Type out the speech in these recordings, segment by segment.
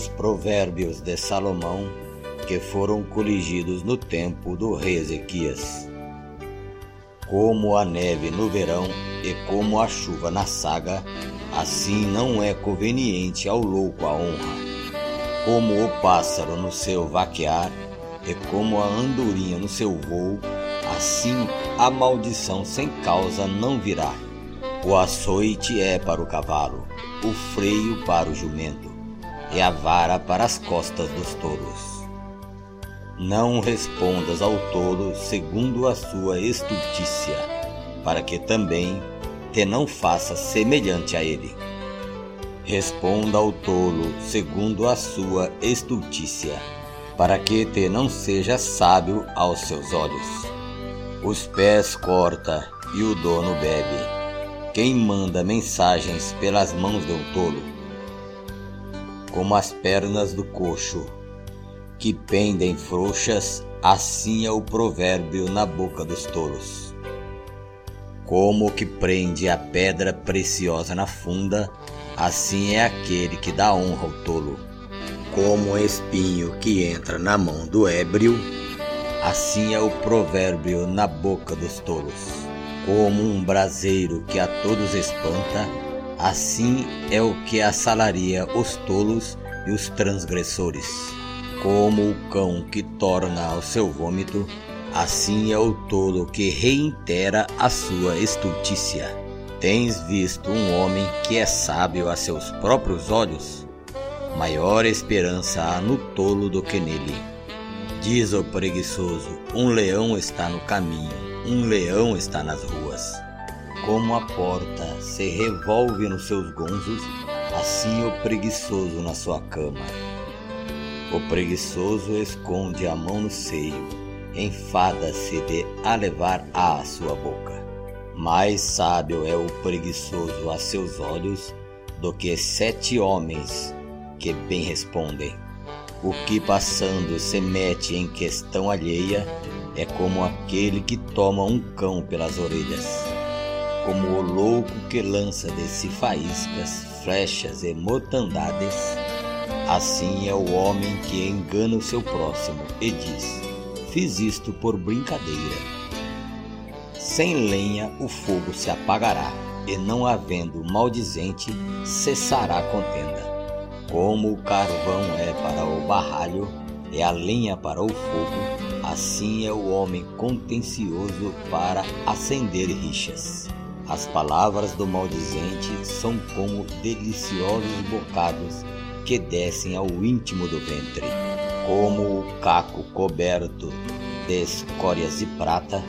os provérbios de Salomão que foram coligidos no tempo do rei Ezequias. Como a neve no verão e como a chuva na saga, assim não é conveniente ao louco a honra. Como o pássaro no seu vaquear e como a andorinha no seu voo, assim a maldição sem causa não virá. O açoite é para o cavalo, o freio para o jumento, e a vara para as costas dos tolos. Não respondas ao tolo segundo a sua estultícia, para que também te não faça semelhante a ele. Responda ao tolo segundo a sua estultícia, para que te não seja sábio aos seus olhos. Os pés corta e o dono bebe. Quem manda mensagens pelas mãos um tolo? Como as pernas do coxo que pendem frouxas, assim é o provérbio na boca dos tolos. Como o que prende a pedra preciosa na funda, assim é aquele que dá honra ao tolo. Como o espinho que entra na mão do ébrio, assim é o provérbio na boca dos tolos. Como um braseiro que a todos espanta, assim é o que assalaria os tolos e os transgressores. Como o cão que torna ao seu vômito, assim é o tolo que reitera a sua estultícia. Tens visto um homem que é sábio a seus próprios olhos? Maior esperança há no tolo do que nele. Diz o preguiçoso: um leão está no caminho, um leão está nas ruas. Como a porta se revolve nos seus gonzos, assim o preguiçoso na sua cama. O preguiçoso esconde a mão no seio, enfada-se de a levar à sua boca. Mais sábio é o preguiçoso a seus olhos do que sete homens que bem respondem. O que passando se mete em questão alheia é como aquele que toma um cão pelas orelhas, como o louco que lança de si faíscas, flechas e mortandades Assim é o homem que engana o seu próximo e diz: Fiz isto por brincadeira. Sem lenha o fogo se apagará, e não havendo maldizente, cessará a contenda. Como o carvão é para o barralho e a lenha para o fogo, assim é o homem contencioso para acender rixas. As palavras do maldizente são como deliciosos bocados que descem ao íntimo do ventre, como o caco coberto de escórias de prata,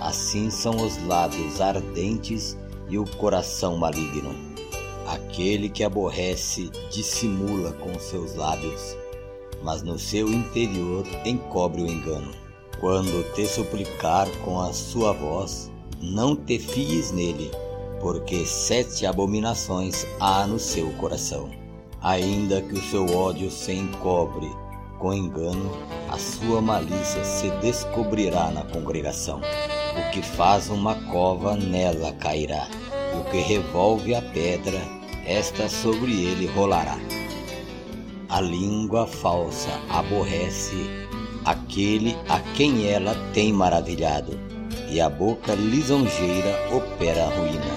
assim são os lábios ardentes e o coração maligno. Aquele que aborrece dissimula com seus lábios, mas no seu interior encobre o engano. Quando te suplicar com a sua voz, não te fies nele, porque sete abominações há no seu coração ainda que o seu ódio se encobre com engano, a sua malícia se descobrirá na congregação. O que faz uma cova nela cairá, e o que revolve a pedra, esta sobre ele rolará. A língua falsa aborrece aquele a quem ela tem maravilhado, e a boca lisonjeira opera a ruína.